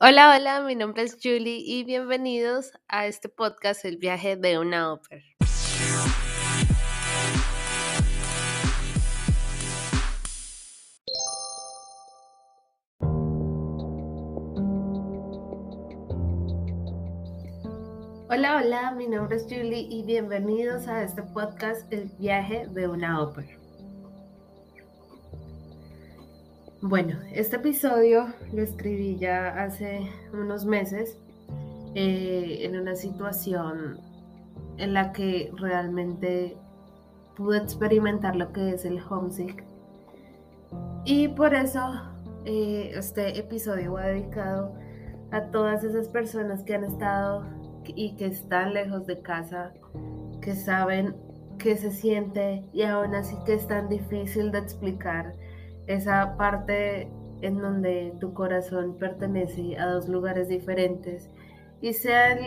Hola, hola, mi nombre es Julie y bienvenidos a este podcast El viaje de una ópera. Hola, hola, mi nombre es Julie y bienvenidos a este podcast El viaje de una ópera. Bueno, este episodio lo escribí ya hace unos meses eh, en una situación en la que realmente pude experimentar lo que es el homesick. Y por eso eh, este episodio va dedicado a todas esas personas que han estado y que están lejos de casa, que saben que se siente y aún así que es tan difícil de explicar esa parte en donde tu corazón pertenece a dos lugares diferentes y sea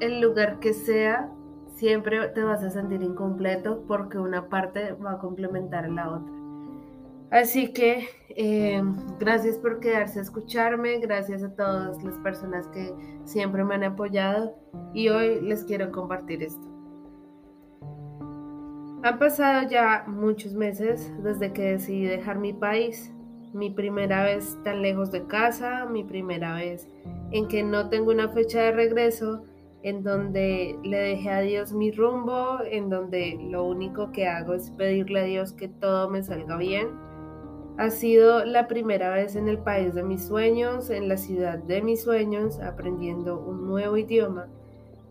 el, lugar que sea, siempre te vas a sentir incompleto porque una parte va a complementar a la otra. Así que eh, gracias por quedarse a escucharme, gracias a todas las personas que siempre me han apoyado y hoy les quiero compartir esto. Han pasado ya muchos meses desde que decidí dejar mi país, mi primera vez tan lejos de casa, mi primera vez en que no tengo una fecha de regreso, en donde le dejé a Dios mi rumbo, en donde lo único que hago es pedirle a Dios que todo me salga bien. Ha sido la primera vez en el país de mis sueños, en la ciudad de mis sueños, aprendiendo un nuevo idioma,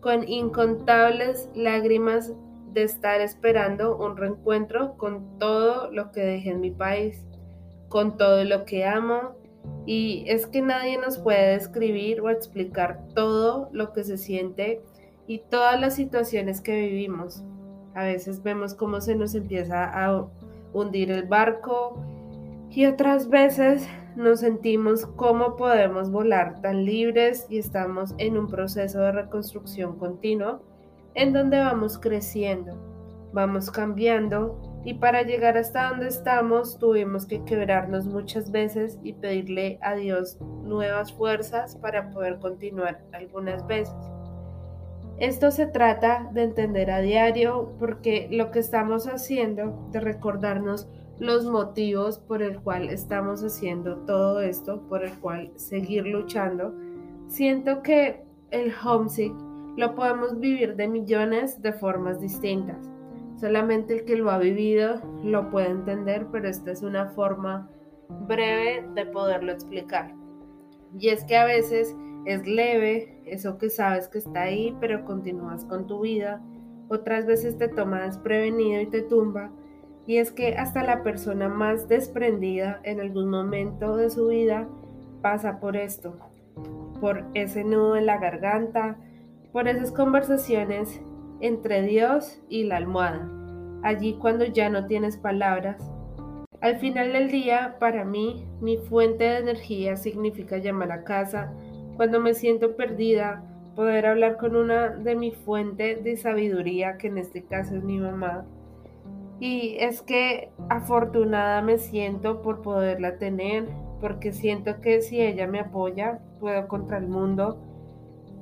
con incontables lágrimas de estar esperando un reencuentro con todo lo que dejé en mi país, con todo lo que amo. Y es que nadie nos puede describir o explicar todo lo que se siente y todas las situaciones que vivimos. A veces vemos cómo se nos empieza a hundir el barco y otras veces nos sentimos cómo podemos volar tan libres y estamos en un proceso de reconstrucción continuo en donde vamos creciendo, vamos cambiando y para llegar hasta donde estamos tuvimos que quebrarnos muchas veces y pedirle a Dios nuevas fuerzas para poder continuar algunas veces. Esto se trata de entender a diario porque lo que estamos haciendo, de recordarnos los motivos por el cual estamos haciendo todo esto, por el cual seguir luchando, siento que el homesick lo podemos vivir de millones de formas distintas. Solamente el que lo ha vivido lo puede entender, pero esta es una forma breve de poderlo explicar. Y es que a veces es leve, eso que sabes que está ahí, pero continúas con tu vida. Otras veces te toma desprevenido y te tumba. Y es que hasta la persona más desprendida en algún momento de su vida pasa por esto, por ese nudo en la garganta, por esas conversaciones entre Dios y la almohada, allí cuando ya no tienes palabras. Al final del día, para mí, mi fuente de energía significa llamar a casa, cuando me siento perdida, poder hablar con una de mi fuente de sabiduría, que en este caso es mi mamá. Y es que afortunada me siento por poderla tener, porque siento que si ella me apoya, puedo contra el mundo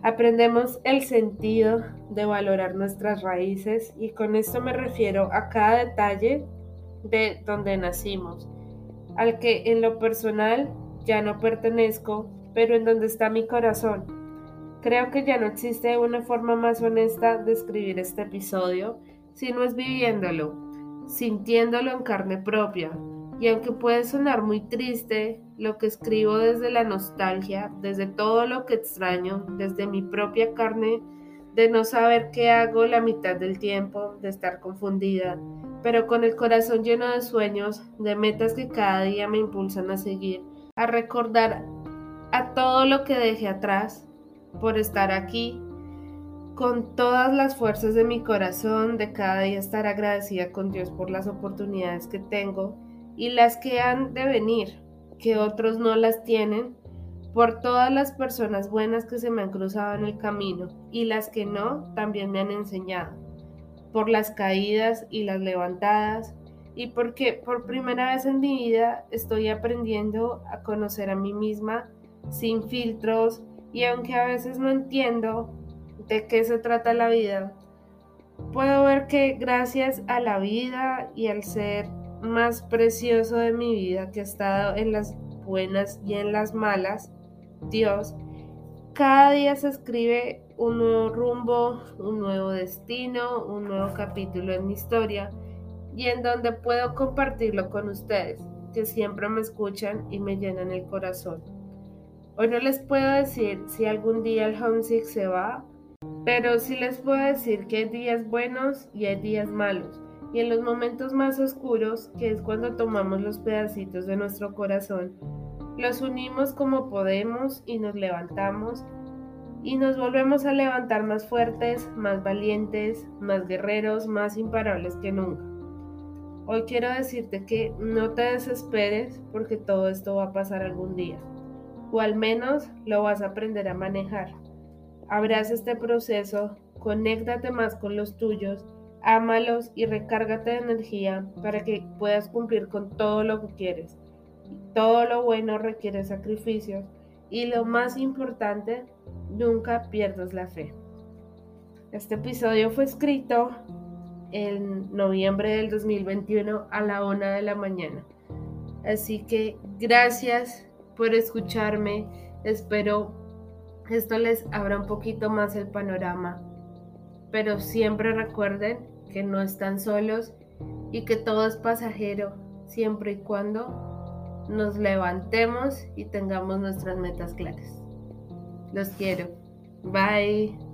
Aprendemos el sentido de valorar nuestras raíces y con esto me refiero a cada detalle de donde nacimos, al que en lo personal ya no pertenezco, pero en donde está mi corazón. Creo que ya no existe una forma más honesta de escribir este episodio, si no es viviéndolo, sintiéndolo en carne propia, y aunque puede sonar muy triste, lo que escribo desde la nostalgia, desde todo lo que extraño, desde mi propia carne, de no saber qué hago la mitad del tiempo, de estar confundida, pero con el corazón lleno de sueños, de metas que cada día me impulsan a seguir, a recordar a todo lo que dejé atrás por estar aquí, con todas las fuerzas de mi corazón, de cada día estar agradecida con Dios por las oportunidades que tengo y las que han de venir, que otros no las tienen, por todas las personas buenas que se me han cruzado en el camino y las que no también me han enseñado, por las caídas y las levantadas, y porque por primera vez en mi vida estoy aprendiendo a conocer a mí misma sin filtros y aunque a veces no entiendo de qué se trata la vida, puedo ver que gracias a la vida y al ser más precioso de mi vida que ha estado en las buenas y en las malas, Dios, cada día se escribe un nuevo rumbo, un nuevo destino, un nuevo capítulo en mi historia y en donde puedo compartirlo con ustedes, que siempre me escuchan y me llenan el corazón. Hoy no les puedo decir si algún día el homesick se va, pero sí les puedo decir que hay días buenos y hay días malos. Y en los momentos más oscuros, que es cuando tomamos los pedacitos de nuestro corazón, los unimos como podemos y nos levantamos y nos volvemos a levantar más fuertes, más valientes, más guerreros, más imparables que nunca. Hoy quiero decirte que no te desesperes porque todo esto va a pasar algún día, o al menos lo vas a aprender a manejar. Abraza este proceso, conéctate más con los tuyos, ámalos y recárgate de energía para que puedas cumplir con todo lo que quieres. Todo lo bueno requiere sacrificios y lo más importante, nunca pierdas la fe. Este episodio fue escrito en noviembre del 2021 a la una de la mañana. Así que gracias por escucharme. Espero esto les abra un poquito más el panorama. Pero siempre recuerden que no están solos y que todo es pasajero siempre y cuando nos levantemos y tengamos nuestras metas claras. Los quiero. Bye.